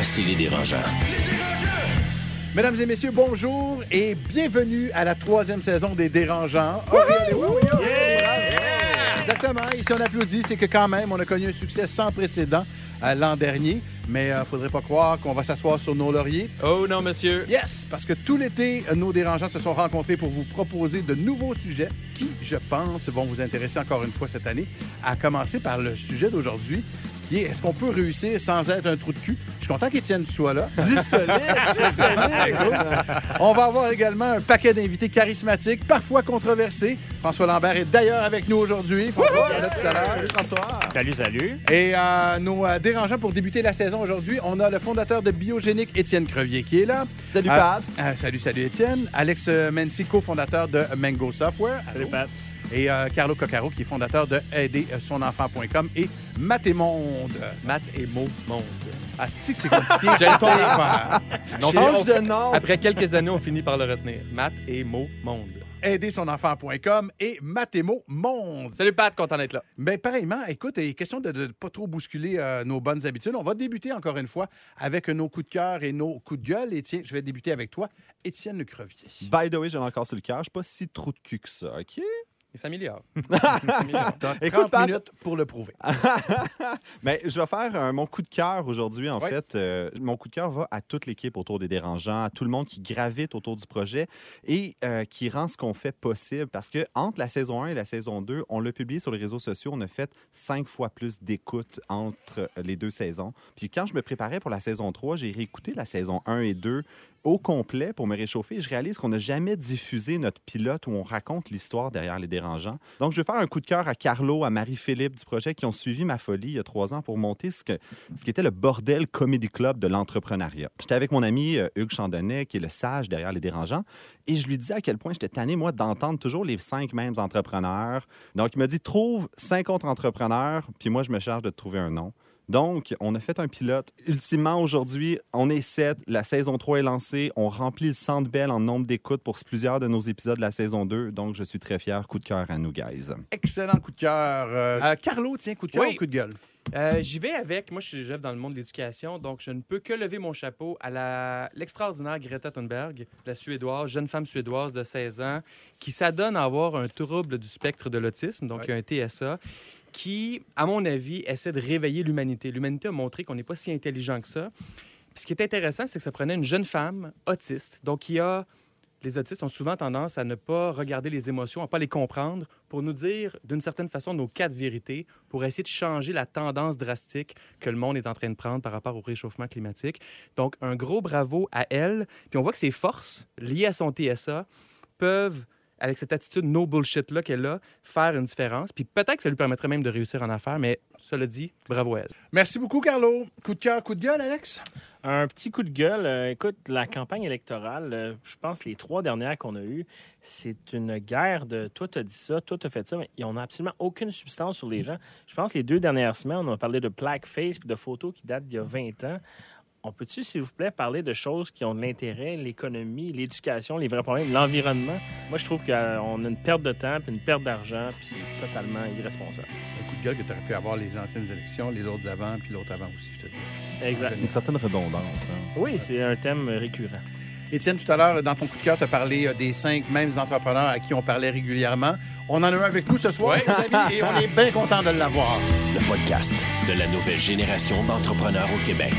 Voici les dérangeants. Mesdames et messieurs, bonjour et bienvenue à la troisième saison des Dérangeants. Aurélie, oui, oui, oui, bravo. Exactement. Et si on applaudit, c'est que quand même, on a connu un succès sans précédent euh, l'an dernier. Mais ne faudrait pas croire qu'on va s'asseoir sur nos lauriers. Oh non, monsieur. Yes, parce que tout l'été, euh, nos dérangeants se sont rencontrés pour vous proposer de nouveaux sujets qui, je pense, vont vous intéresser encore une fois cette année. À commencer par le sujet d'aujourd'hui, qui est est-ce qu'on peut réussir sans être un trou de cul? Je suis content qu'Étienne soit là. On va avoir également un paquet d'invités charismatiques, parfois controversés. François Lambert est d'ailleurs avec nous aujourd'hui. François, tu es là tout à l'heure. Salut François. Salut, salut. Et euh, nos euh, dérangeants pour débuter la saison aujourd'hui, on a le fondateur de Biogénique, Étienne Crevier, qui est là. Salut, Euh, Pat. euh, salut, salut Étienne. Alex Mency, cofondateur de Mango Software. Salut, Pat. Et euh, Carlo Coccaro, qui est fondateur de aidersonenfant.com et Matémonde. Matt et Mo Monde. Asti, c'est compliqué? Je le Ton sais. affaire. Non, Change on de fait- nom. Après quelques années, on finit par le retenir. Matt et Mo Monde. aidersonenfant.com et Matémo Monde. Salut, Pat, content d'être là. Mais pareillement, écoute, il est question de ne pas trop bousculer euh, nos bonnes habitudes. On va débuter encore une fois avec nos coups de cœur et nos coups de gueule. Et tiens, je vais débuter avec toi, Étienne Le Crevier. By the way, j'en ai encore sur le cœur. Je suis pas si trou de cul que ça, OK? Il s'améliore. T'as Écoute, 30 Pat- minutes pour le prouver. Mais je vais faire euh, mon coup de cœur aujourd'hui. En Ouais. fait, Euh, mon coup de cœur va à toute l'équipe autour des dérangeants, à tout le monde qui gravite autour du projet et euh, qui rend ce qu'on fait possible. Parce que entre la saison 1 et la saison 2, on l'a publié sur les réseaux sociaux, on a fait cinq fois plus d'écoutes entre les deux saisons. Puis quand je me préparais pour la saison 3, j'ai réécouté la saison 1 et 2 au complet pour me réchauffer. Je réalise qu'on n'a jamais diffusé notre pilote où on raconte l'histoire derrière les dérangeants. Donc, je vais faire un coup de cœur à Carlo, à Marie-Philippe du projet qui ont suivi ma folie il y a trois ans pour monter ce, ce qui était le bordel Comedy Club de l'entrepreneuriat. J'étais avec mon ami euh, Hugues Chandonnet, qui est le sage derrière les dérangeants, et je lui disais à quel point j'étais tanné, moi, d'entendre toujours les cinq mêmes entrepreneurs. Donc, il m'a dit trouve cinq autres entrepreneurs, puis moi, je me charge de trouver un nom. Donc, on a fait un pilote. Ultimement, aujourd'hui, on est sept. La saison 3 est lancée. On remplit le centre belle en nombre d'écoutes pour plusieurs de nos épisodes de la saison 2. Donc, je suis très fier. Coup de cœur à nous, guys. Excellent coup de cœur. Euh, euh, Carlo, tiens, coup de cœur Oui. ou coup de gueule? Euh, J'y vais avec. Moi, je suis chef dans le monde de l'éducation, donc je ne peux que lever mon chapeau à la- l'extraordinaire Greta Thunberg, la Suédoise, jeune femme suédoise de 16 ans, qui s'adonne à avoir un trouble du spectre de l'autisme, donc Ouais. un TSA, qui, à mon avis, essaie de réveiller l'humanité. L'humanité a montré qu'on n'est pas si intelligent que ça. Ce qui est intéressant, c'est que ça prenait une jeune femme autiste, donc les autistes ont souvent tendance à ne pas regarder les émotions, à pas les comprendre, pour nous dire d'une certaine façon nos quatre vérités, pour essayer de changer la tendance drastique que le monde est en train de prendre par rapport au réchauffement climatique. Donc, un gros bravo à elle. Puis on voit que ses forces liées à son TSA peuvent, avec cette attitude no bullshit-là qu'elle a, faire une différence. Puis peut-être que ça lui permettrait même de réussir en affaires, mais cela dit, bravo à elle. Merci beaucoup, Carlo. Coup de cœur, coup de gueule, Alex? Un petit coup de gueule. Euh, écoute, la campagne électorale, euh, je pense les trois dernières qu'on a eues, c'est une guerre de toi, t'as dit ça, toi, t'as fait ça, mais on n'a absolument aucune substance sur les gens. Je pense les deux dernières semaines, on a parlé de blackface puis de photos qui datent d'il y a 20 ans. On peut-tu, s'il vous plaît, parler de choses qui ont de l'intérêt, l'économie, l'éducation, les vrais problèmes, l'environnement? Moi, je trouve qu'on a une perte de temps puis une perte d'argent, puis c'est totalement irresponsable. Un coup de gueule que tu aurais pu avoir les anciennes élections, les autres avant, puis l'autre avant aussi, je te dis. Exact. Une certaine redondance. hein. Oui, c'est un thème récurrent. Étienne, tout à l'heure, dans ton coup de cœur, tu as parlé euh, des cinq mêmes entrepreneurs à qui on parlait régulièrement. On en a un avec nous ce soir, les amis, et on est bien content de l'avoir. Le podcast de la nouvelle génération d'entrepreneurs au Québec.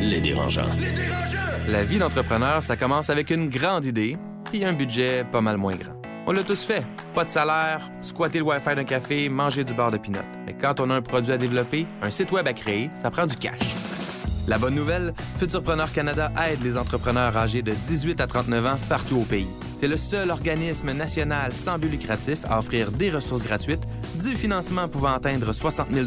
Les dérangeants. La vie d'entrepreneur, ça commence avec une grande idée et un budget pas mal moins grand. On l'a tous fait. Pas de salaire, squatter le Wi-Fi d'un café, manger du beurre de pinot. Mais quand on a un produit à développer, un site web à créer, ça prend du cash. La bonne nouvelle, Futurpreneur Canada aide les entrepreneurs âgés de 18 à 39 ans partout au pays. C'est le seul organisme national sans but lucratif à offrir des ressources gratuites, du financement pouvant atteindre 60 000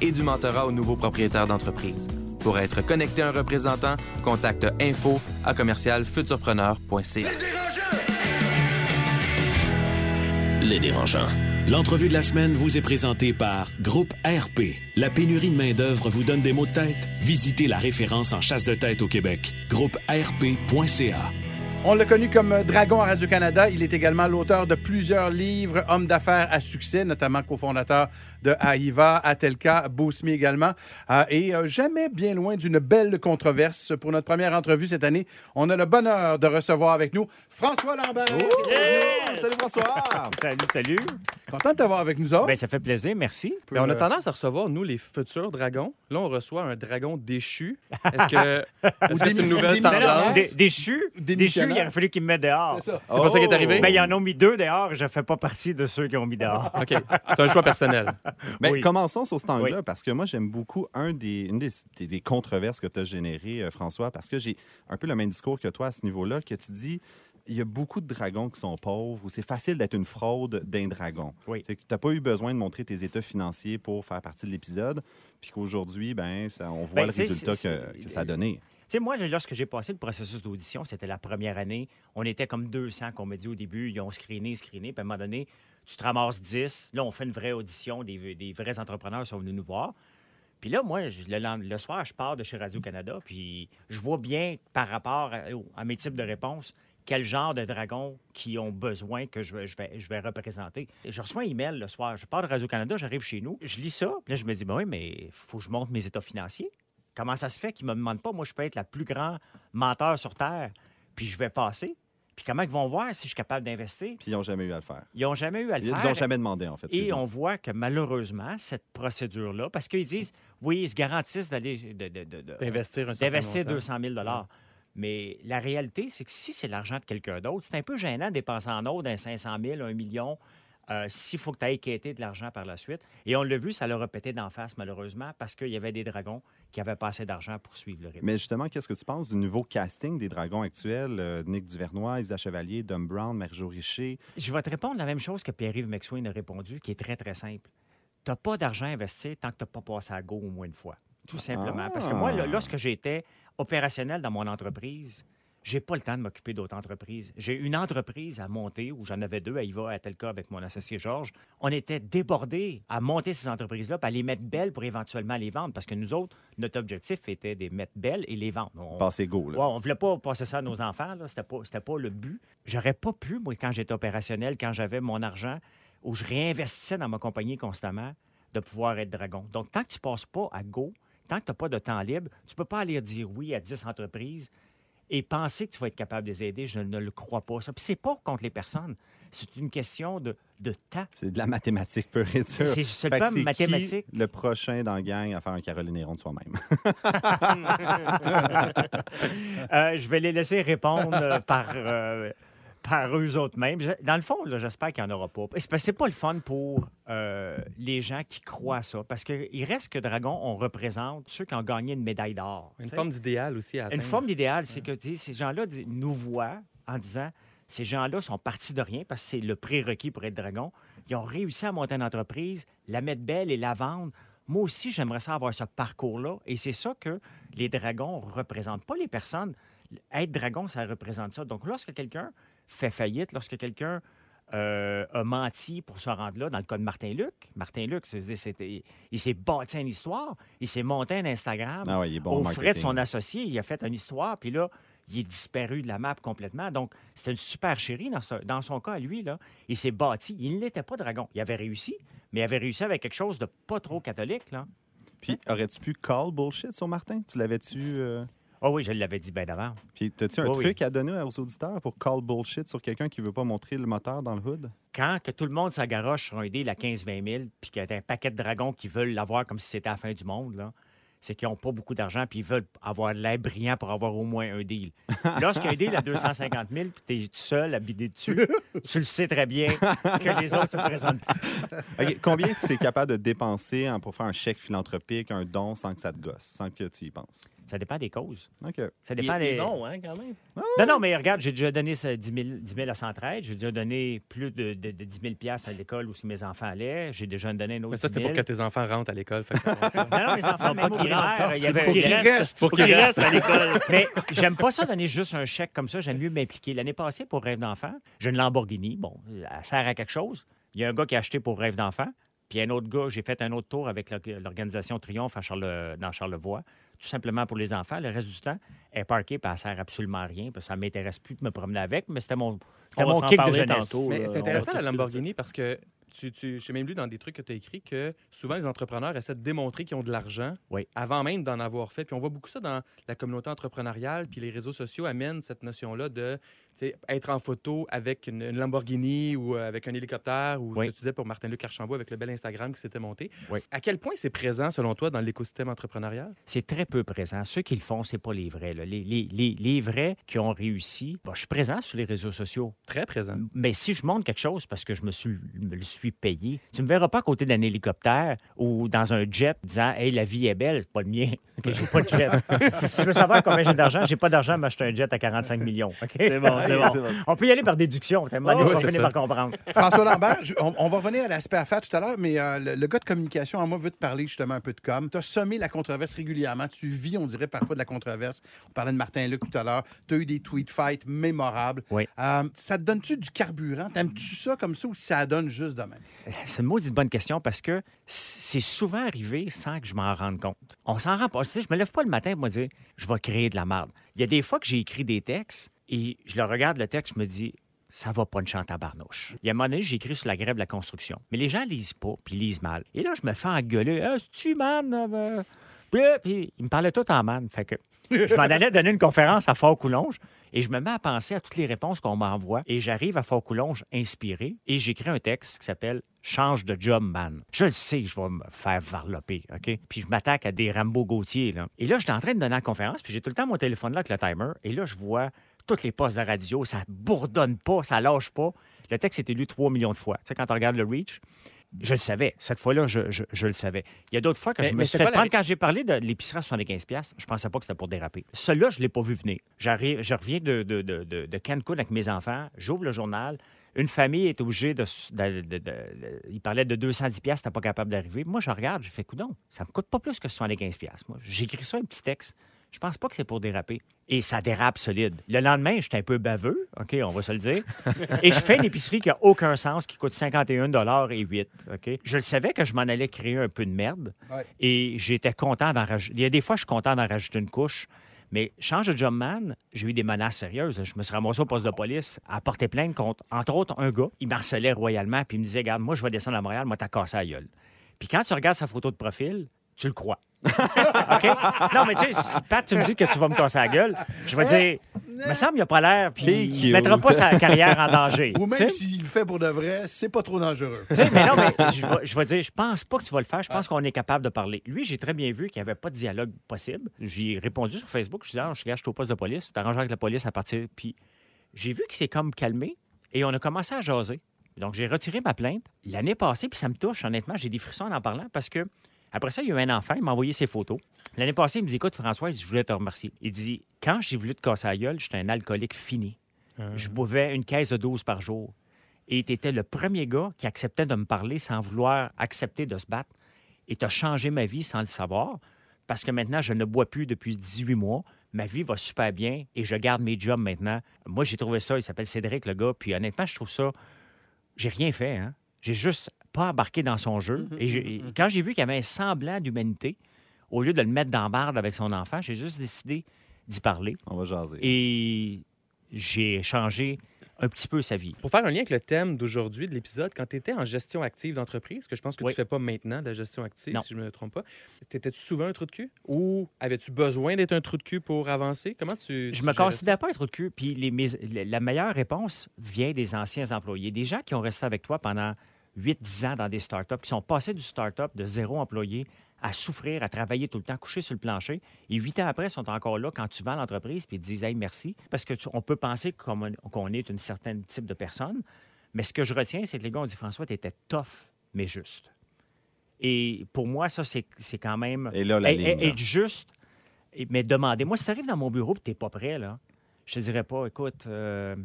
et du mentorat aux nouveaux propriétaires d'entreprise. Pour être connecté à un représentant, contacte info à commercialfuturpreneur.ca. Les dérangeants. L'entrevue de la semaine vous est présentée par Groupe RP. La pénurie de main-d'œuvre vous donne des maux de tête? Visitez la référence en chasse de tête au Québec. Groupe RP.ca. On l'a connu comme Dragon à Radio-Canada. Il est également l'auteur de plusieurs livres, homme d'affaires à succès, notamment cofondateur de AIVA, Atelka, Boosme également. Euh, et euh, jamais bien loin d'une belle controverse. Pour notre première entrevue cette année, on a le bonheur de recevoir avec nous François Lambert. Salut François! Salut, salut. Content de t'avoir avec nous autres. Ben, ça fait plaisir, merci. Mais on a tendance à recevoir, nous, les futurs dragons. Là, on reçoit un dragon déchu. Est-ce que c'est une nouvelle tendance? Dé- déchu, déchu. Il aurait fallu qu'ils me mettent dehors. C'est ça. C'est pas ça qui est arrivé? Ben, ils en ont mis deux dehors, je fais pas partie de ceux qui ont mis dehors. OK. C'est un choix personnel. Mais Oui. commençons sur cet angle-là, Oui. parce que moi, j'aime beaucoup un des, une des, des- des controverses que tu as générées, euh, François, parce que j'ai un peu le même discours que toi à ce niveau-là, que tu dis il y a beaucoup de dragons qui sont pauvres, ou c'est facile d'être une fraude d'un dragon. Oui. Tu n'as pas eu besoin de montrer tes états financiers pour faire partie de l'épisode, puis qu'aujourd'hui, ben, ça- on voit Ben, le résultat que, que ça a donné. Sais, moi, lorsque j'ai passé le processus d'audition, c'était la première année. On était comme 200 qu'on m'a dit au début. Ils ont screené, screené. Puis à un moment donné, tu te ramasses 10. Là, on fait une vraie audition. Des, vrais entrepreneurs sont venus nous voir. Puis là, moi, le, soir, je pars de chez Radio-Canada. Puis je vois bien, par rapport à, mes types de réponses, quel genre de dragons qui ont besoin que je, vais- je représenter. Je reçois un email le soir. Je pars de Radio-Canada, j'arrive chez nous. Je lis ça. Puis là, je me dis, ben oui, mais il faut que je montre mes états financiers. Comment ça se fait qu'ils ne me demandent pas? Moi, je peux être la plus grande menteur sur Terre, puis je vais passer? Puis comment ils vont voir si je suis capable d'investir? Puis ils n'ont jamais eu à le faire. Ils n'ont jamais eu à le Ils faire. n'ont jamais demandé, en fait. Et on voit que malheureusement, cette procédure-là, parce qu'ils disent, oui, ils se garantissent d'aller D'investir un certain d'investir montant. 200 000 Mais la réalité, c'est que si c'est l'argent de quelqu'un d'autre, c'est un peu gênant de dépenser en autre un 500 000, un million, euh, s'il faut que tu ailles quêter de l'argent par la suite. Et on l'a vu, ça leur a pété d'en face, malheureusement, parce qu'il y avait des dragons qui avaient pas assez d'argent pour suivre le rythme. Mais justement, qu'est-ce que tu penses du nouveau casting des dragons actuels? Euh, Nick Duvernois, Isa Chevalier, Dom Brown, Marie-Jo Richer? Je vais te répondre la même chose que Pierre-Yves McSwain a répondu, qui est très, très simple. Tu n'as pas d'argent à investir tant que tu n'as pas passé à go au moins une fois. Tout simplement. Parce que moi, là, lorsque j'étais opérationnel dans mon entreprise, j'ai pas le temps de m'occuper d'autres entreprises. J'ai une entreprise à monter, où j'en avais deux, à Iva et à Telka avec mon associé Georges. On était débordés à monter ces entreprises-là, puis à les mettre belles pour éventuellement les vendre. Parce que nous autres, notre objectif était de les mettre belles et les vendre. On- Passé go, là. Ouais, on voulait pas passer ça à nos enfants. là. C'était pas, c'était pas le but. J'aurais pas pu, moi, quand j'étais opérationnel, quand j'avais mon argent, où je réinvestissais dans ma compagnie constamment, de pouvoir être dragon. Donc, tant que tu passes pas à go, tant que tu n'as pas de temps libre, tu peux pas aller dire oui à 10 entreprises et penser que tu vas être capable de les aider. Je ne le crois pas. Ça. Puis c'est pas contre les personnes. C'est une question de, de temps. C'est de la mathématique pure et dure. C'est seulement mathématique. qui le prochain dans la gang à faire un Caroline Héron de soi-même? Euh, je vais les laisser répondre euh, par, euh, par eux autres mêmes. Dans le fond, là, j'espère qu'il n'y en aura pas. C'est pas le fun pour euh, les gens qui croient à ça. Parce qu'il reste que Dragon, on représente ceux qui ont gagné une médaille d'or. Une forme d'idéal aussi à Une forme d'idéal, c'est que ces gens-là nous voient en disant ces gens-là sont partis de rien parce que c'est le prérequis pour être dragon. Ils ont réussi à monter une entreprise, la mettre belle et la vendre. Moi aussi, j'aimerais ça avoir ce parcours-là. Et c'est ça que les dragons représentent. Pas les personnes. Être dragon, ça représente ça. Donc, lorsque quelqu'un fait faillite, lorsque quelqu'un euh, a menti pour se rendre là, dans le cas de Martin Luc, Martin Luc, c'était- il s'est bâti une histoire, il s'est monté un Instagram Ah ouais, il est bon en aux frais de son associé, il a fait une histoire, puis là, il est disparu de la map complètement. Donc, c'était une super chérie dans, ce- dans son cas, lui, là. Il s'est bâti. Il n'était pas dragon. Il avait réussi, mais il avait réussi avec quelque chose de pas trop catholique, là. Puis, aurais-tu pu call bullshit sur Martin? Tu l'avais-tu. euh, Oh oui, je l'avais dit bien d'avant. Puis, as-tu un oui. truc à donner aux auditeurs pour call bullshit sur quelqu'un qui veut pas montrer le moteur dans le hood? Quand que tout le monde s'agaroche sur un deal à 15-20 000, puis qu'il y a un paquet de dragons qui veulent l'avoir comme si c'était la fin du monde, là, c'est qu'ils n'ont pas beaucoup d'argent, puis ils veulent avoir l'air brillant pour avoir au moins un deal. Lorsqu'un deal à 250 000, puis tu es seul à bider dessus, tu le sais très bien que les autres se présentent Combien tu es capable de dépenser hein, pour faire un chèque philanthropique, un don sans que ça te gosse, sans que tu y penses? Ça dépend des causes. OK. Ça Il, dépend il est des... bon, hein, quand même. Non, non, mais regarde, j'ai déjà donné ça, 10, 000, 10 000 à Centraide. J'ai déjà donné plus de, de, de 10 000 piastres à l'école où si mes enfants allaient. J'ai déjà donné un autre Mais ça, 10 c'était 000. pour que tes enfants rentrent à l'école. Non, non, mes enfants, même au Pas qu'il primaire, il y avait Faut qu'il reste. Faut qu'il reste à l'école. Mais j'aime pas ça donner juste un chèque comme ça. J'aime mieux m'impliquer. L'année passée, pour Rêve d'enfant, j'ai une Lamborghini. Bon, elle sert à quelque chose. Il y a un gars qui a acheté pour Rêve d'enfant. Puis un autre gars, j'ai fait un autre tour avec l'or- l'organisation Triomphe à Charle- dans Charlevoix, tout simplement pour les enfants. Le reste du temps, elle est parquée, puis elle sert absolument à rien. Puis ça ne m'intéresse plus de me promener avec, mais c'était mon, c'était mon kick de jeunesse. tantôt. Mais c'est intéressant la Lamborghini parce que tu, tu, j'ai même lu dans des trucs que tu as écrit que souvent les entrepreneurs essaient de démontrer qu'ils ont de l'argent Oui. avant même d'en avoir fait. Puis on voit beaucoup ça dans la communauté entrepreneuriale. Puis les réseaux sociaux amènent cette notion-là de être en photo avec une, une Lamborghini ou euh, avec un hélicoptère ou Oui. tu disais pour Martin-Luc Archambault avec le bel Instagram qui s'était monté. Oui. À quel point c'est présent selon toi dans l'écosystème entrepreneurial? C'est très peu présent. Ceux qui le font, c'est pas les vrais. là. Les, les- les- les vrais qui ont réussi, bon, je suis présent sur les réseaux sociaux. Très présent. Mais si je montre quelque chose parce que je me, suis, me le suis payé, tu me verras pas à côté d'un hélicoptère ou dans un jet disant Hey, la vie est belle, c'est pas le mien. OK, j'ai pas de jet. si tu veux savoir combien j'ai d'argent, j'ai pas d'argent à m'acheter un jet à 45 millions. C'est bon, c'est bon. On peut y aller par déduction. Oh, par comprendre. François Lambert, je- on, on va revenir à l'aspect affaires tout à l'heure, mais euh, le, le gars de communication, en moi, veut te parler justement un peu de com. Tu as semé la controverse régulièrement. Tu vis, on dirait, parfois de la controverse. On parlait de Martin Luc tout à l'heure. Tu as eu des tweet fights mémorables. Oui. Euh, ça te donne-tu du carburant? T'aimes-tu ça comme ça ou ça donne juste de même? C'est une maudite bonne question parce que c'est souvent arrivé sans que je m'en rende compte. On s'en rend pas. Tu sais, je me lève pas le matin pour me dire je vais créer de la merde. Il y a des fois que j'ai écrit des textes et je le regarde le texte, je me dis ça va pas une chante à barnouche. Il y a un moment donné, j'ai écrit sur la grève de la construction. Mais les gens lisent pas, puis lisent mal. Et là, je me fais engueuler. Ah, tu man? euh, Puis, puis il me parlait tout en man. Fait que je m'en allais donner une conférence à Fort-Coulonge et je me mets à penser à toutes les réponses qu'on m'envoie et j'arrive à Fort-Coulonge inspiré et j'écris un texte qui s'appelle Change de job, man. Je le sais je vais me faire varloper, OK? Puis je m'attaque à des Rambo Gauthier. Et là, je suis en train de donner la conférence, puis j'ai tout le temps mon téléphone là avec le timer et là, je vois toutes les postes de radio, ça bourdonne pas, ça lâche pas. Le texte a été lu 3 millions de fois. Tu sais, quand on regarde le reach, je le savais. Cette fois-là, je, je- je le savais. Il y a d'autres fois que Mais- je me suis fait la quand j'ai parlé de l'épicerie à 75$, piastres, je pensais pas que c'était pour déraper. Celui-là, je ne l'ai pas vu venir. J'arrive, je reviens de, de, de, de, de Cancun avec mes enfants, j'ouvre le journal. Une famille est obligée de. de- de- de- de- il parlait de 210$, piastres, t'es pas capable d'arriver. Moi, je regarde, je fais, coudon, ça me coûte pas plus que 75$. piastres, Moi, j'écris ça un petit texte. Je pense pas que c'est pour déraper. Et ça dérape solide. Le lendemain, j'étais un peu baveux, OK, on va se le dire. Et je fais une épicerie qui a aucun sens, qui coûte 51 et 8, OK? Je le savais que je m'en allais créer un peu de merde. Ouais. Et j'étais content d'en rajouter. Il y a des fois, je suis content d'en rajouter une couche. Mais change de job man, j'ai eu des menaces sérieuses. Je me suis ramassé au poste de police à porter plainte contre, entre autres, un gars. Il m'harcelait royalement, puis il me disait Regarde, moi, je vais descendre à Montréal, moi, t'as cassé la gueule. Puis quand tu regardes sa photo de profil, tu le crois. OK? Non, mais tu sais, si Pat, tu me dis que tu vas me casser la gueule, je vais dire, il me semble qu'il n'a pas l'air, puis il mettra pas sa carrière en danger. Ou même s'il le fait pour de vrai, c'est pas trop dangereux. Tu sais, mais non, mais je vais, je vais dire, je pense pas que tu vas le faire. Je pense qu'on est capable de parler. Lui, j'ai très bien vu qu'il n'y avait pas de dialogue possible. J'ai répondu sur Facebook. Je suis là, je suis au poste de police. T'arranges avec la police à partir. Puis j'ai vu qu'il s'est comme calmé et on a commencé à jaser. Donc, j'ai retiré ma plainte l'année passée, puis ça me touche, honnêtement. J'ai des frissons en en parlant parce que après ça, il y a eu un enfant, il m'a envoyé ses photos. L'année passée, il me dit Écoute, François, je voulais te remercier. Il dit Quand j'ai voulu te casser la gueule, j'étais un alcoolique fini. Je buvais une caisse de 12 par jour. Et tu étais le premier gars qui acceptait de me parler sans vouloir accepter de se battre. Et tu as changé ma vie sans le savoir. Parce que maintenant, je ne bois plus depuis 18 mois. Ma vie va super bien et je garde mes jobs maintenant. Moi, j'ai trouvé ça. Il s'appelle Cédric, le gars. Puis honnêtement, je trouve ça. J'ai rien fait, hein. J'ai juste pas embarqué dans son jeu. Et, j'ai- et quand j'ai vu qu'il y avait un semblant d'humanité, au lieu de le mettre dans barde avec son enfant, j'ai juste décidé d'y parler. On va jaser. Et j'ai changé un petit peu sa vie. Pour faire un lien avec le thème d'aujourd'hui, de l'épisode, quand tu étais en gestion active d'entreprise, que je pense que Oui. tu fais pas maintenant de la gestion active, Non. si je me trompe pas, t'étais-tu souvent un trou de cul? Ou avais-tu besoin d'être un trou de cul pour avancer? Comment tu. Je tu me considère pas être de cul. Puis les- mes- la meilleure réponse vient des anciens employés. Des gens qui ont resté avec toi pendant 8-10 ans dans des startups, qui sont passés du startup de zéro employé à souffrir, à travailler tout le temps, coucher sur le plancher. Et huit ans après, ils sont encore là quand tu vends l'entreprise puis ils te disent Hey, merci. Parce que tu- on peut penser qu'on qu'on est une certaine type de personne. Mais ce que je retiens, c'est que les gars ont dit François, tu étais tough, mais juste. Et pour moi, ça, c'est quand même. Et là, la ligne, là. être juste, mais demandez. Moi, si tu arrives dans mon bureau et tu n'es pas prêt, là, je te dirais pas, écoute, euh,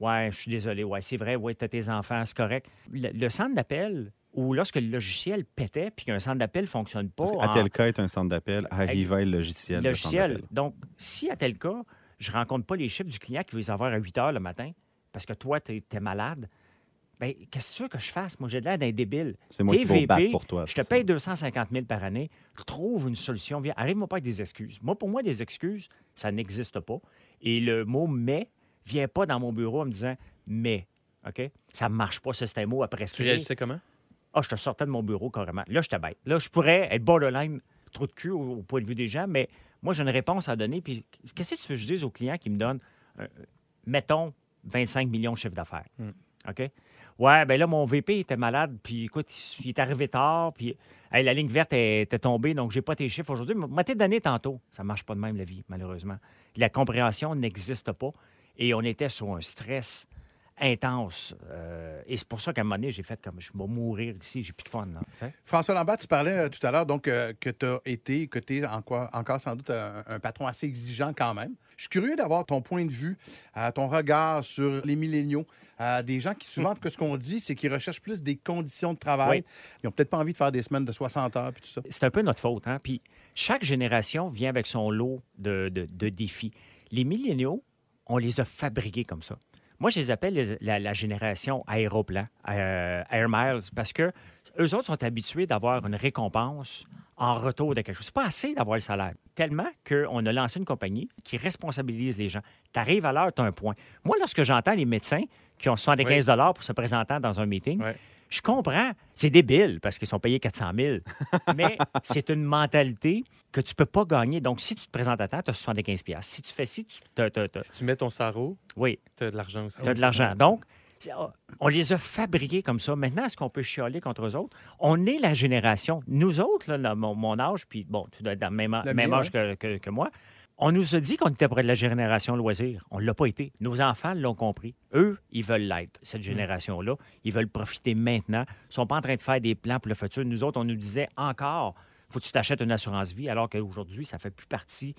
ouais, je suis désolé, ouais, c'est vrai, ouais, tu as tes enfants, c'est correct. Le, le centre d'appel ou lorsque le logiciel pétait puis qu'un centre d'appel ne fonctionne pas. Parce en- qu'Atelka est un centre d'appel, Arriva est le logiciel. de logiciel. Donc, si à tel cas, je ne rencontre pas les chiffres du client qui veut les avoir à 8 heures le matin parce que toi, tu es, malade, bien, qu'est-ce que je fasse? Moi, j'ai l'air d'un débile. C'est moi T'es qui vais pour toi. Je te ça. paye 250 000 par année. Trouve une solution. Viens, arrive-moi pas avec des excuses. Moi, pour moi, des excuses, ça n'existe pas. Et le mot mais vient pas dans mon bureau en me disant mais. OK? Ça ne marche pas, ça, c'est un mot à Tu prescrire. réagissais comment? Ah, je te sortais de mon bureau carrément. Là, je bête. Là, je pourrais être borderline, trop de cul au, au point de vue des gens, mais moi, j'ai une réponse à donner. Puis, qu'est-ce que tu veux que je dise aux clients qui me donnent, euh, mettons, 25 millions de chiffre d'affaires? OK? Ouais, ben là, mon VP était malade, puis écoute, il est arrivé tard, puis hey, la ligne verte était tombée, donc j'ai pas tes chiffres aujourd'hui. M'a été donné tantôt? Ça marche pas de même, la vie, malheureusement. La compréhension n'existe pas. Et on était sur un stress intense. euh, et c'est pour ça qu'à un moment donné, j'ai fait comme je vais mourir ici, j'ai plus de fun. Là. François Lambert, tu parlais euh, tout à l'heure donc euh, que tu as été, que tu es encore, encore sans doute un, un patron assez exigeant quand même. Je suis curieux d'avoir ton point de vue, ton regard sur les milléniaux. Des gens qui, souvent, que ce qu'on dit, c'est qu'ils recherchent plus des conditions de travail. Oui. Ils n'ont peut-être pas envie de faire des semaines de 60 heures puis tout ça. c'est un peu notre faute. Hein? Puis chaque génération vient avec son lot de, de- de défis. Les milléniaux, on les a fabriqués comme ça. Moi, je les appelle les- la, la génération aéroplan, euh, Air Miles, parce que eux autres sont habitués d'avoir une récompense en retour de quelque chose. C'est pas assez d'avoir le salaire. Tellement qu'on a lancé une compagnie qui responsabilise les gens. Tu arrives à l'heure, tu as un point. Moi, lorsque j'entends les médecins qui ont 75 pour se présenter dans un meeting. Je comprends. C'est débile parce qu'ils sont payés 400 000. Mais c'est une mentalité que tu peux pas gagner. Donc, si tu te présentes à temps, tu as 75 piastres. Si tu fais ci, tu t'as- t'as- t'as- Si tu mets ton sarreau, Oui, tu as de l'argent aussi. tu as de l'argent. Donc, oh, on les a fabriqués comme ça. Maintenant, est-ce qu'on peut chialer contre eux autres? On est la génération. Nous autres, là, mon, mon âge, puis bon, tu dois être dans le même, âge que, que- que moi, on nous a dit qu'on était près de la génération loisir. On ne l'a pas été. Nos enfants l'ont compris. Eux, ils veulent l'être, cette génération-là. Ils veulent profiter maintenant. Ils ne sont pas en train de faire des plans pour le futur. Nous autres, on nous disait encore, faut que tu t'achètes une assurance vie, alors qu'aujourd'hui, ça fait plus partie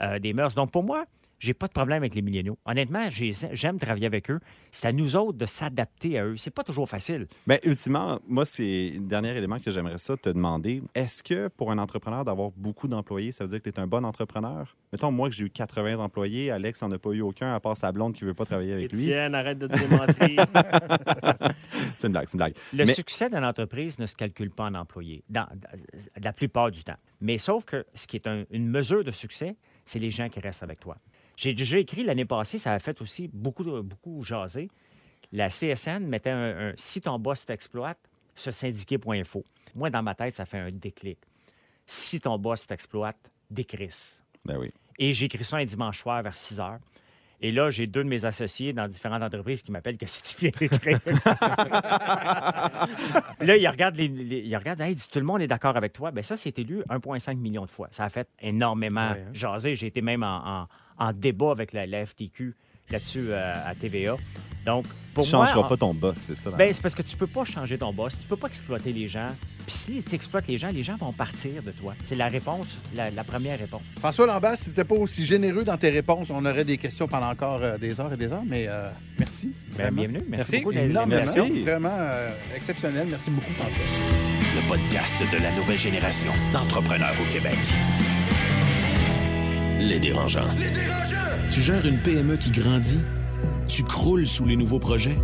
euh, des mœurs. Donc, pour moi, j'ai pas de problème avec les milléniaux. Honnêtement, j'ai- j'aime travailler avec eux. C'est à nous autres de s'adapter à eux. C'est pas toujours facile. Bien, ultimement, moi, c'est le dernier élément que j'aimerais ça te demander. Est-ce que pour un entrepreneur d'avoir beaucoup d'employés, ça veut dire que tu es un bon entrepreneur? Mettons, moi, que j'ai eu 80 employés, Alex n'en a pas eu aucun, à part sa blonde qui ne veut pas travailler avec lui. Étienne, arrête de te démentir. C'est une blague, c'est une blague. Le Mais- succès d'une entreprise ne se calcule pas en employés, dans, dans- la plupart du temps. Mais sauf que ce qui est un- une mesure de succès, c'est les gens qui restent avec toi. J'ai déjà écrit l'année passée, ça a fait aussi beaucoup, beaucoup jaser. La CSN mettait un, un si ton boss t'exploite, se syndiquer.info. Moi, dans ma tête, ça fait un déclic. Si ton boss t'exploite, décrisse. Ben oui. Et j'ai écrit ça un dimanche soir vers 6 heures. Et là, j'ai deux de mes associés dans différentes entreprises qui m'appellent que c'est bien écrit. là, ils regardent, les, les- ils regardent hey, tout le monde est d'accord avec toi. Bien, ça, c'est élu 1,5 million de fois. Ça a fait énormément Ouais, hein? jaser. J'ai été même en, en- en débat avec la, la FTQ là-dessus euh, à TVA. Donc, pour tu moi... changeras en- pas ton boss, c'est ça? ben, c'est parce que tu peux pas changer ton boss, tu peux pas exploiter les gens. Puis si tu exploites les gens, les gens vont partir de toi. C'est la réponse, la, la première réponse. François Lambert, si tu n'étais pas aussi généreux dans tes réponses, on aurait des questions pendant encore euh, des heures et des heures, mais euh, merci. Ben, bienvenue. Merci, Merci. beaucoup Énormément. l'invitation. Vraiment euh, exceptionnel. Merci beaucoup, François. Le podcast de la nouvelle génération d'entrepreneurs au Québec. Les dérangeants. Tu gères une PME qui grandit? Tu croules sous les nouveaux projets?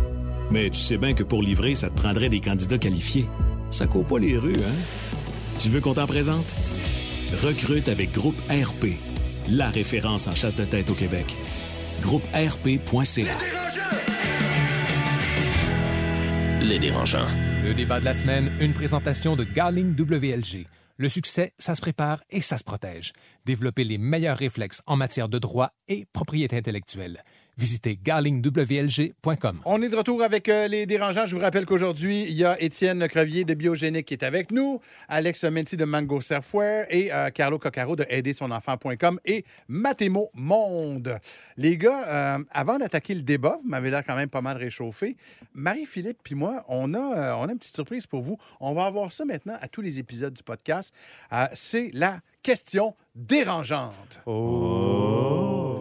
Mais tu sais bien que pour livrer, ça te prendrait des candidats qualifiés. Ça court pas les rues, hein? Tu veux qu'on t'en présente? Recrute avec Groupe RP, la référence en chasse de tête au Québec. GroupeRP.ca. Les dérangeants. Le débat de la semaine, une présentation de Garling WLG. Le succès, ça se prépare et ça se protège. Développer les meilleurs réflexes en matière de droit et propriété intellectuelle. Visitez garlingwlg.com. On est de retour avec euh, les dérangeants. Je vous rappelle qu'aujourd'hui, il y a Étienne Crevier de Biogénique qui est avec nous, Alex Menti de Mango Software et euh, Carlo Coccaro de aidersonenfant.com et Mathémo Monde. Les gars, euh, avant d'attaquer le débat, vous m'avez l'air quand même pas mal réchauffé. Marie-Philippe puis moi, on a, euh, on a une petite surprise pour vous. On va avoir ça maintenant à tous les épisodes du podcast. Euh, C'est la question dérangeante. Oh!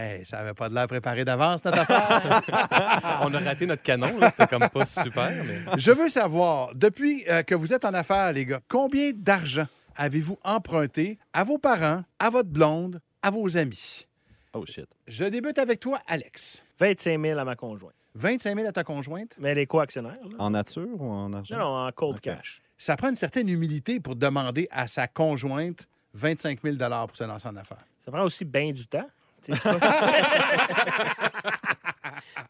Hey, ça avait pas de l'air préparé d'avance, notre affaire. On a raté notre canon, là. C'était comme pas super, mais... Je veux savoir, depuis euh, que vous êtes en affaires, les gars, combien d'argent avez-vous emprunté à vos parents, à votre blonde, à vos amis? Oh shit. Je débute avec toi, Alex. 25 000 à ma conjointe. 25 000 à ta conjointe? Mais elle est co-actionnaire. En nature ou en argent? Non, non, en cold cash. Ça prend une certaine humilité pour demander à sa conjointe 25 000 pour se lancer en affaires. Ça prend aussi bien du temps.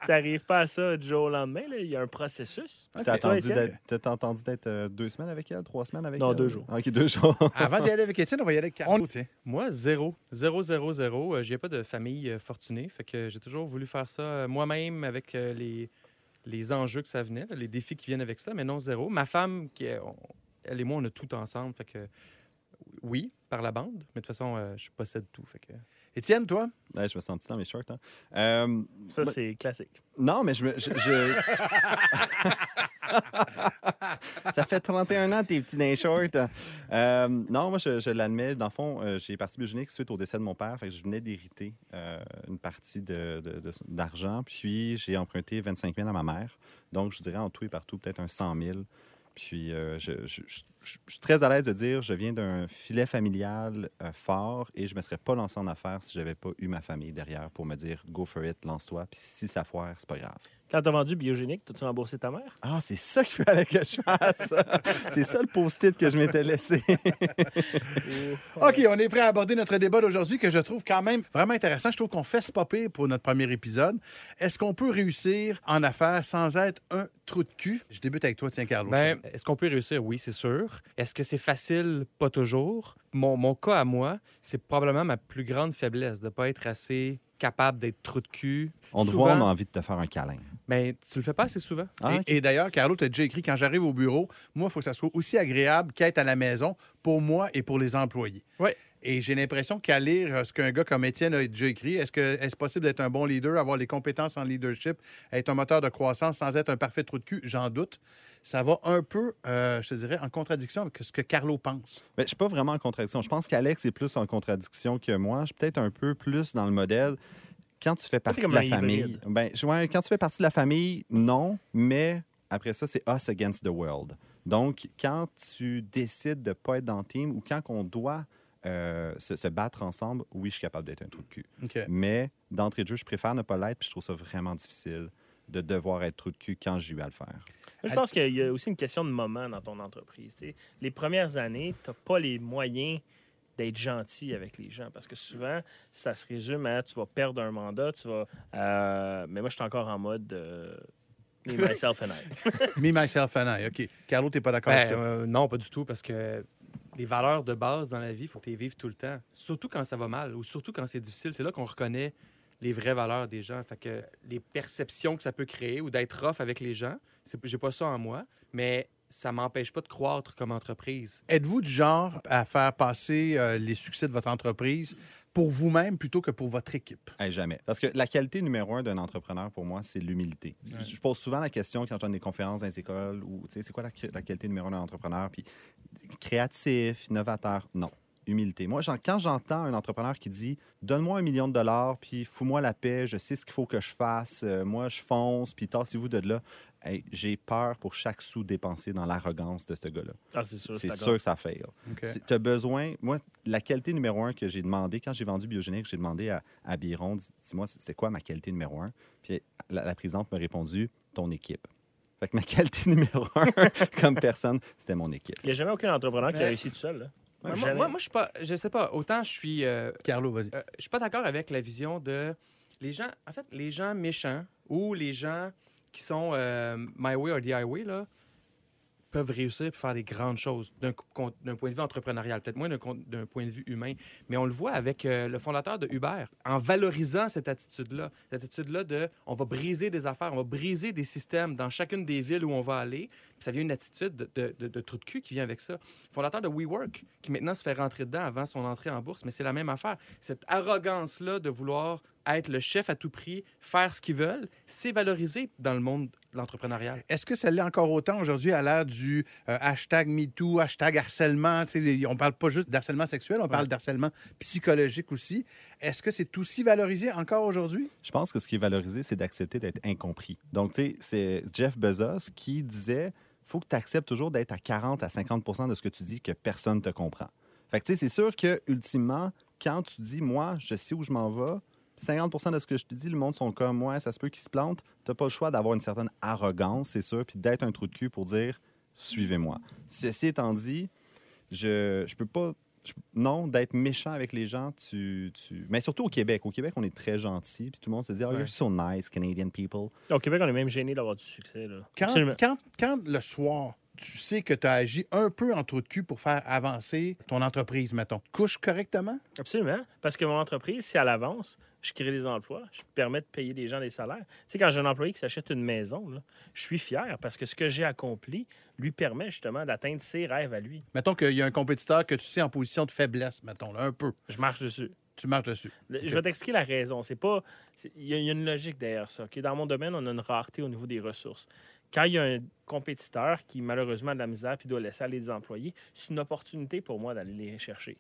T'arrives pas à ça du jour au lendemain. là. Il y a un processus. D'être- t'as entendu d'être euh, deux semaines avec elle, trois semaines avec Non, elle? deux jours. OK, deux jours. Avant d'y aller avec Étienne, on va y aller avec Carlo. tiens. Moi, zéro. Zéro, zéro, zéro. Euh, J'ai pas de famille euh, fortunée. Fait que j'ai toujours voulu faire ça euh, moi-même avec les, les enjeux que ça venait, là, les défis qui viennent avec ça, mais non zéro. Ma femme, qui est- on- elle et moi, on a tout ensemble. Fait que oui, par la bande, mais de toute façon, euh, je possède tout. Fait que... Étienne, toi? Ouais, je me sens petit dans mes shorts. hein. Euh, Ça, Ben- c'est classique. non, mais je me. je- je- Ça fait 31 ans, tes petits dans les shorts. Euh, non, moi, je, je l'admets. Dans le fond, euh, j'ai parti biogénique suite au décès de mon père. Fait que je venais d'hériter euh, une partie de- de- de- d'argent. Puis, j'ai emprunté 25 000 à ma mère. Donc, je dirais en tout et partout, peut-être un 100 000. Puis, euh, je, suis très à l'aise de dire je viens d'un filet familial euh, fort et je ne me serais pas lancé en affaires si je n'avais pas eu ma famille derrière pour me dire go for it, lance-toi. Puis, si ça foire, c'est pas grave. Quand t'as vendu biogénique, t'as-tu remboursé ta mère? Ah, c'est ça qu'il fallait que je fasse. c'est ça le post-it que je m'étais laissé. OK, on est prêt à aborder notre débat d'aujourd'hui que je trouve quand même vraiment intéressant. Je trouve qu'on fait ce pas pire pour notre premier épisode. Est-ce qu'on peut réussir en affaires sans être un trou de cul? Je débute avec toi, tiens, Carlos. Ben, est-ce qu'on peut réussir? Oui, c'est sûr. Est-ce que c'est facile? Pas toujours. Mon, mon cas à moi, c'est probablement ma plus grande faiblesse de ne pas être assez capable d'être trou de cul. On te Souvent, voit, on a envie de te faire un câlin. Mais tu le fais pas assez souvent. Ah, Et- d'ailleurs, Carlo, tu as déjà écrit quand j'arrive au bureau, moi, il faut que ça soit aussi agréable qu'être à la maison pour moi et pour les employés. Ouais. Et j'ai l'impression qu'à lire euh, ce qu'un gars comme Étienne a déjà écrit, est-ce que est-ce possible d'être un bon leader, avoir les compétences en leadership, être un moteur de croissance sans être un parfait trou de cul? J'en doute. Ça va un peu, euh, je te dirais, en contradiction avec ce que Carlo pense. Ben, je suis pas vraiment en contradiction. Je pense qu'Alex est plus en contradiction que moi. Je suis peut-être un peu plus dans le modèle. Quand tu fais partie de la famille, ben, je- ouais, quand tu fais partie de la famille, non, mais après ça, c'est us against the world. Donc, quand tu décides de ne pas être dans le team ou quand on doit euh, se, se battre ensemble, oui, je suis capable d'être un trou de cul. Mais d'entrée de jeu, je préfère ne pas l'être, puis je trouve ça vraiment difficile de devoir être trou de cul quand j'ai eu à le faire. Je pense qu'il y a aussi une question de moment dans ton entreprise. Les premières années, tu n'as pas les moyens d'être gentil avec les gens parce que souvent, ça se résume à tu vas perdre un mandat, tu vas. euh, mais moi, je suis encore en mode. euh, me, myself and I. Me, myself and I. OK. Carlo, tu pas d'accord Ben, avec ça? euh, non, pas du tout, parce que les valeurs de base dans la vie, il faut que tu les vives tout le temps. Surtout quand ça va mal ou surtout quand c'est difficile. C'est là qu'on reconnaît les vraies valeurs des gens. Fait que les perceptions que ça peut créer ou d'être rough avec les gens, j'ai pas ça en moi, mais ça m'empêche pas de croître comme entreprise. Êtes-vous du genre à faire passer euh, les succès de votre entreprise pour vous-même plutôt que pour votre équipe? Hey, jamais. Parce que la qualité numéro un d'un entrepreneur, pour moi, c'est l'humilité. Je je pose souvent la question quand je donne des conférences dans les écoles ou, tu sais, c'est quoi la, la qualité numéro un d'un entrepreneur? Puis, créatif, innovateur, non. Humilité. Moi, j'en- quand j'entends un entrepreneur qui dit Donne-moi un million de dollars, puis fous-moi la paix, je sais ce qu'il faut que je fasse, euh, moi, je fonce, puis tassez-vous de là. Hey, J'ai peur pour chaque sou dépensé dans l'arrogance de ce gars-là. Ah, c'est sûr. C'est sûr que ça fail. OK. Tu as besoin. Moi, la qualité numéro un que j'ai demandé, quand j'ai vendu Biogénique, j'ai demandé à, à Biron, dis- dis-moi, c'est quoi ma qualité numéro un? Puis la, la présidente m'a répondu, ton équipe. Fait que ma qualité numéro un comme personne, c'était mon équipe. Il n'y a jamais aucun entrepreneur qui a réussi tout seul. là. Moi, Jamais. moi, moi, je suis pas, je sais pas, autant je suis euh, Carlo, vas-y. Euh, je suis pas d'accord avec la vision de les gens. En fait, les gens méchants ou les gens qui sont euh, my way or the highway là peuvent réussir et faire des grandes choses d'un point de vue entrepreneurial, peut-être moins d'un point de vue humain. Mais on le voit avec euh, le fondateur de Uber, en valorisant cette attitude-là, cette attitude-là de on va briser des affaires, on va briser des systèmes dans chacune des villes où on va aller. Ça vient une attitude de, de, de- de trou de cul qui vient avec ça. Fondateur de WeWork, qui maintenant se fait rentrer dedans avant son entrée en bourse, mais c'est la même affaire. Cette arrogance-là de vouloir être le chef à tout prix, faire ce qu'ils veulent, c'est valorisé dans le monde l'entrepreneurial. Est-ce que ça l'est encore autant aujourd'hui à l'ère du euh, hashtag MeToo, hashtag harcèlement? Tu sais, On parle pas juste d'harcèlement sexuel, on parle d'harcèlement psychologique aussi. Est-ce que c'est aussi valorisé encore aujourd'hui? Je pense que ce qui est valorisé, c'est d'accepter d'être incompris. Donc, tu sais, c'est Jeff Bezos qui disait faut que tu acceptes toujours d'être à 40 à 50% de ce que tu dis que personne te comprend. Fait que, tu sais, c'est sûr que, ultimement, quand tu dis, moi, je sais où je m'en vais, 50 de ce que je te dis, le monde sont comme moi, ça se peut qu'ils se plantent. Tu n'as pas le choix d'avoir une certaine arrogance, c'est sûr, puis d'être un trou de cul pour dire suivez-moi. Ceci étant dit, je ne peux pas. je- non, d'être méchant avec les gens, tu, tu. Mais surtout au Québec. Au Québec, on est très gentil, puis tout le monde se dit Oh, Ouais. you're so nice, Canadian people. Au Québec, on est même gêné d'avoir du succès. Là. Quand, Absolument. quand, quand le soir, tu sais que tu as agi un peu en trou de cul pour faire avancer ton entreprise, mettons, couche correctement? Absolument. Parce que mon entreprise, si elle avance, je crée des emplois, je permets de payer des gens des salaires. Tu sais, quand j'ai un employé qui s'achète une maison, là, je suis fier parce que ce que j'ai accompli lui permet justement d'atteindre ses rêves à lui. Mettons qu'il y a un compétiteur que tu sais en position de faiblesse, mettons, là, un peu. Je marche dessus. Tu marches dessus. Le- Je vais t'expliquer la raison. C'est pas. Il y, a- il y a une logique derrière ça. ok? Dans mon domaine, on a une rareté au niveau des ressources. Quand il y a un compétiteur qui, malheureusement, a de la misère puis doit laisser aller des employés, c'est une opportunité pour moi d'aller les chercher.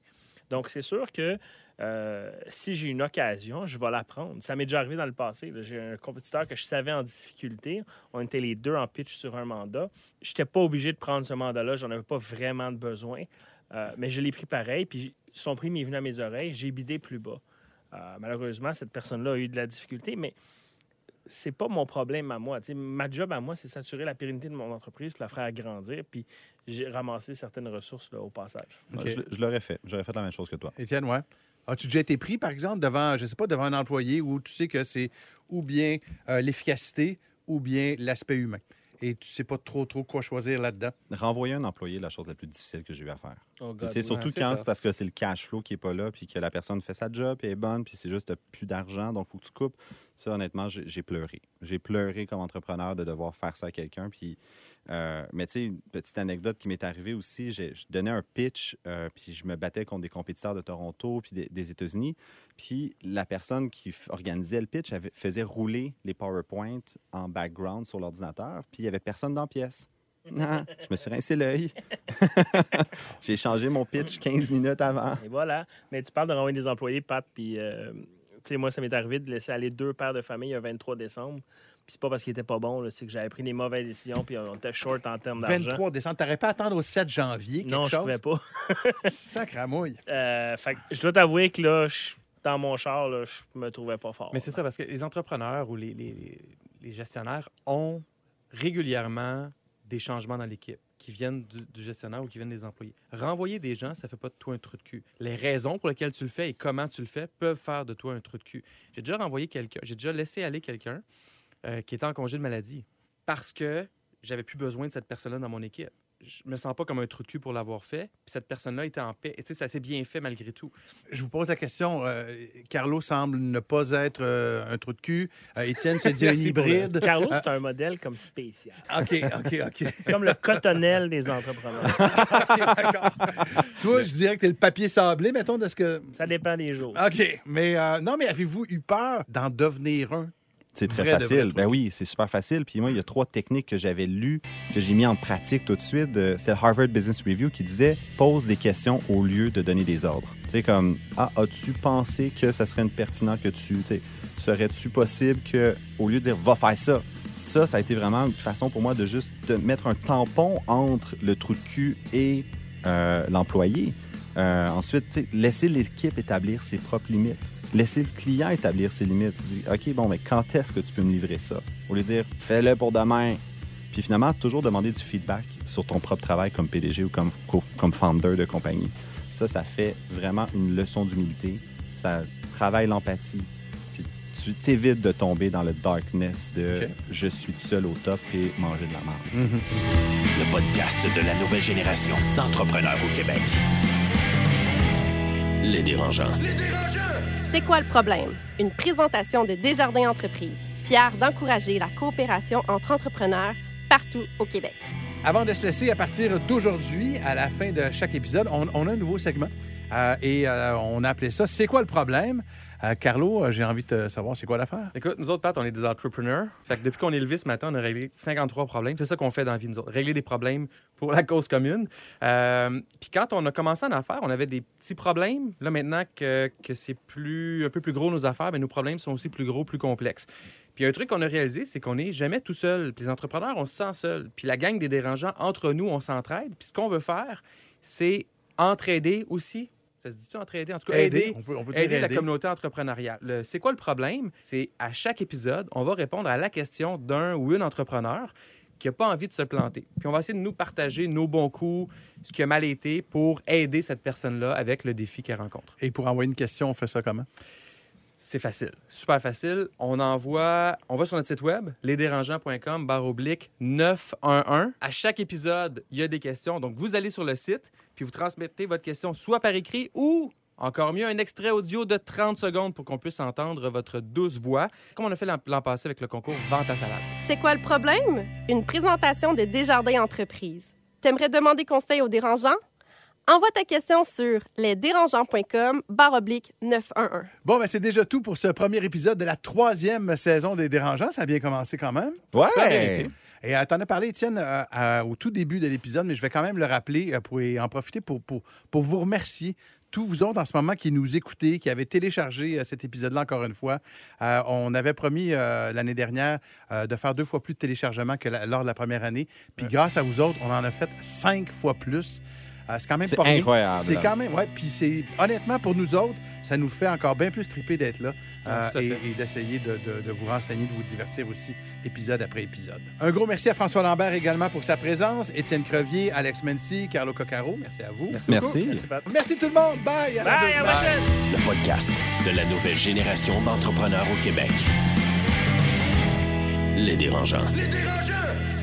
Donc, c'est sûr que euh, si j'ai une occasion, je vais la prendre. Ça m'est déjà arrivé dans le passé. J'ai un compétiteur que je savais en difficulté. On était les deux en pitch sur un mandat. Je n'étais pas obligé de prendre ce mandat-là. J'en avais pas vraiment de besoin. Euh, mais je l'ai pris pareil. Puis son prix m'est venu à mes oreilles. J'ai bidé plus bas. Euh, malheureusement, cette personne-là a eu de la difficulté, mais c'est pas mon problème à moi. Tu sais, ma job à moi, c'est s'assurer la pérennité de mon entreprise, puis la faire agrandir, puis j'ai ramassé certaines ressources là, au passage. Je l'aurais fait. J'aurais fait la même chose que toi. Étienne, ouais. As-tu déjà été pris, par exemple, devant, je sais pas, devant un employé où tu sais que c'est ou bien euh, l'efficacité ou bien l'aspect humain? Et tu sais pas trop, trop quoi choisir là-dedans? Renvoyer un employé est la chose la plus difficile que j'ai eu à faire. Oh sais, surtout ouais, c'est quand c'est parce que c'est le cash flow qui n'est pas là, puis que la personne fait sa job, puis elle est bonne, puis c'est juste plus d'argent, donc il faut que tu coupes. Ça, honnêtement, j'ai j'ai pleuré. J'ai pleuré comme entrepreneur de devoir faire ça à quelqu'un. Puis, euh, mais tu sais, une petite anecdote qui m'est arrivée aussi, je donnais un pitch, euh, puis je me battais contre des compétiteurs de Toronto, puis des, des États-Unis. Puis la personne qui organisait le pitch avait- faisait rouler les PowerPoint en background sur l'ordinateur, puis il n'y avait personne dans la pièce. Ah, je me suis rincé l'œil. J'ai changé mon pitch 15 minutes avant. Et voilà. Mais tu parles de renvoyer des employés, Pat, puis euh, tu sais, moi, ça m'est arrivé de laisser aller deux pères de famille un 23 décembre. Puis c'est pas parce qu'ils étaient pas bons, là, c'est que j'avais pris des mauvaises décisions, puis on était short en termes d'argent. 23 décembre. T'aurais pas à attendre au 7 janvier, quelque Non, je pouvais pas. Sacre à mouille. Euh, fait que je dois t'avouer que là, je- dans mon char, là, je me trouvais pas fort. Mais c'est ça, parce que les entrepreneurs ou les, les- les gestionnaires ont régulièrement des changements dans l'équipe qui viennent du, du gestionnaire ou qui viennent des employés. Renvoyer des gens, ça fait pas de toi un trou de cul. Les raisons pour lesquelles tu le fais et comment tu le fais peuvent faire de toi un trou de cul. J'ai déjà renvoyé quelqu'un, j'ai déjà laissé aller quelqu'un euh, qui était en congé de maladie parce que j'avais plus besoin de cette personne-là dans mon équipe. Je me sens pas comme un trou de cul pour l'avoir fait. Puis cette personne-là était en paix. Et tu sais, ça s'est bien fait malgré tout. Je vous pose la question. euh, Carlo semble ne pas être euh, un trou de cul. Euh, Étienne se dit un le- hybride. Carlos, c'est un modèle comme spécial. OK, OK, OK. C'est comme le cotonnel des entrepreneurs. OK, d'accord. Toi, je dirais que t'es le papier sablé, mettons, de ce que... Ça dépend des jours. OK, mais euh, non, mais avez-vous eu peur d'en devenir un? C'est très Vrai de vrai facile. Ben oui, c'est super facile. Puis moi, il y a trois techniques que j'avais lues, que j'ai mis en pratique tout de suite. Euh, C'est le Harvard Business Review qui disait pose des questions au lieu de donner des ordres. Tu sais, comme Ah, as-tu pensé que ça serait une pertinent que tu. tu sais, Serait-tu possible que, au lieu de dire va faire ça, ça, ça a été vraiment une façon pour moi de juste de mettre un tampon entre le trou de cul et euh, l'employé. Euh, ensuite, laisser l'équipe établir ses propres limites. Laisser le client établir ses limites. Tu dis, OK, bon, mais quand est-ce que tu peux me livrer ça? Au lieu de dire, fais-le pour demain. Puis finalement, toujours demander du feedback sur ton propre travail comme PDG ou comme, co- comme founder de compagnie. Ça, ça fait vraiment une leçon d'humilité. Ça travaille l'empathie. Puis tu t'évites de tomber dans le darkness de je suis seul au top et manger de la merde. Le podcast de la nouvelle génération d'entrepreneurs au Québec. Les dérangeants. C'est quoi le problème? Une présentation de Desjardins Entreprises, fière d'encourager la coopération entre entrepreneurs partout au Québec. Avant de se laisser, à partir d'aujourd'hui, à la fin de chaque épisode, on, a un nouveau segment Euh, et euh, on a appelé ça C'est quoi le problème? Euh, Carlo, euh, j'ai envie de savoir c'est quoi l'affaire? Écoute, nous autres, Pat, on est des entrepreneurs. Depuis qu'on est levé ce matin, on a réglé 53 problèmes. C'est ça qu'on fait dans la vie, nous autres. Régler des problèmes pour la cause commune. Euh, Puis quand on a commencé en affaires, on avait des petits problèmes. Là, maintenant que, que c'est plus, un peu plus gros nos affaires, ben, nos problèmes sont aussi plus gros, plus complexes. Puis un truc qu'on a réalisé, c'est qu'on n'est jamais tout seul. Puis les entrepreneurs, on se sent seul. Puis la gang des dérangeants, entre nous, on s'entraide. Puis ce qu'on veut faire, c'est entraider aussi. Ça se dit-tu entraider? En tout cas, aider, On peut, on peut aider la aider. communauté entrepreneuriale. Le- C'est quoi le problème? C'est à chaque épisode, on va répondre à la question d'un ou une entrepreneur qui n'a pas envie de se planter. Puis on va essayer de nous partager nos bons coups, ce qui a mal été pour aider cette personne-là avec le défi qu'elle rencontre. Et pour envoyer une question, on fait ça comment? C'est facile, super facile. On envoie, on va sur notre site web, lesdérangeants.com, barre oblique 911. À chaque épisode, il y a des questions. Donc, vous allez sur le site, puis vous transmettez votre question soit par écrit ou, encore mieux, un extrait audio de 30 secondes pour qu'on puisse entendre votre douce voix, comme on a fait l'an passé avec le concours Vente à salade. C'est quoi le problème? Une présentation de Desjardins Entreprises. T'aimerais demander conseil aux dérangeants? Envoie ta question sur lesdérangeants.com barre oblique 911. Bon, ben c'est déjà tout pour ce premier épisode de la troisième saison des Dérangeants. Ça a bien commencé quand même. Ouais! Et euh, t'en as parlé, Étienne, euh, euh, au tout début de l'épisode, mais je vais quand même le rappeler euh, pour en profiter pour, pour, pour vous remercier. Tous vous autres en ce moment qui nous écoutez, qui avez téléchargé euh, cet épisode-là encore une fois. Euh, on avait promis euh, l'année dernière euh, de faire deux fois plus de téléchargements que la- lors de la première année. Puis grâce à vous autres, on en a fait cinq fois plus. Euh, c'est quand même C'est pas incroyable. C'est quand même, ouais. Puis c'est honnêtement pour nous autres, ça nous fait encore bien plus triper d'être là euh, tout à et, d'essayer de, de- de vous renseigner, de vous divertir aussi, épisode après épisode. Un gros merci à François Lambert également pour sa présence, Étienne Crevier, Alex Mency, Carlo Coccaro. Merci à vous. Merci. Merci. Merci, tout le monde. Bye. À la Bye, à prochaine! Le podcast de la nouvelle génération d'entrepreneurs au Québec. Les dérangeants. Les dérangeants!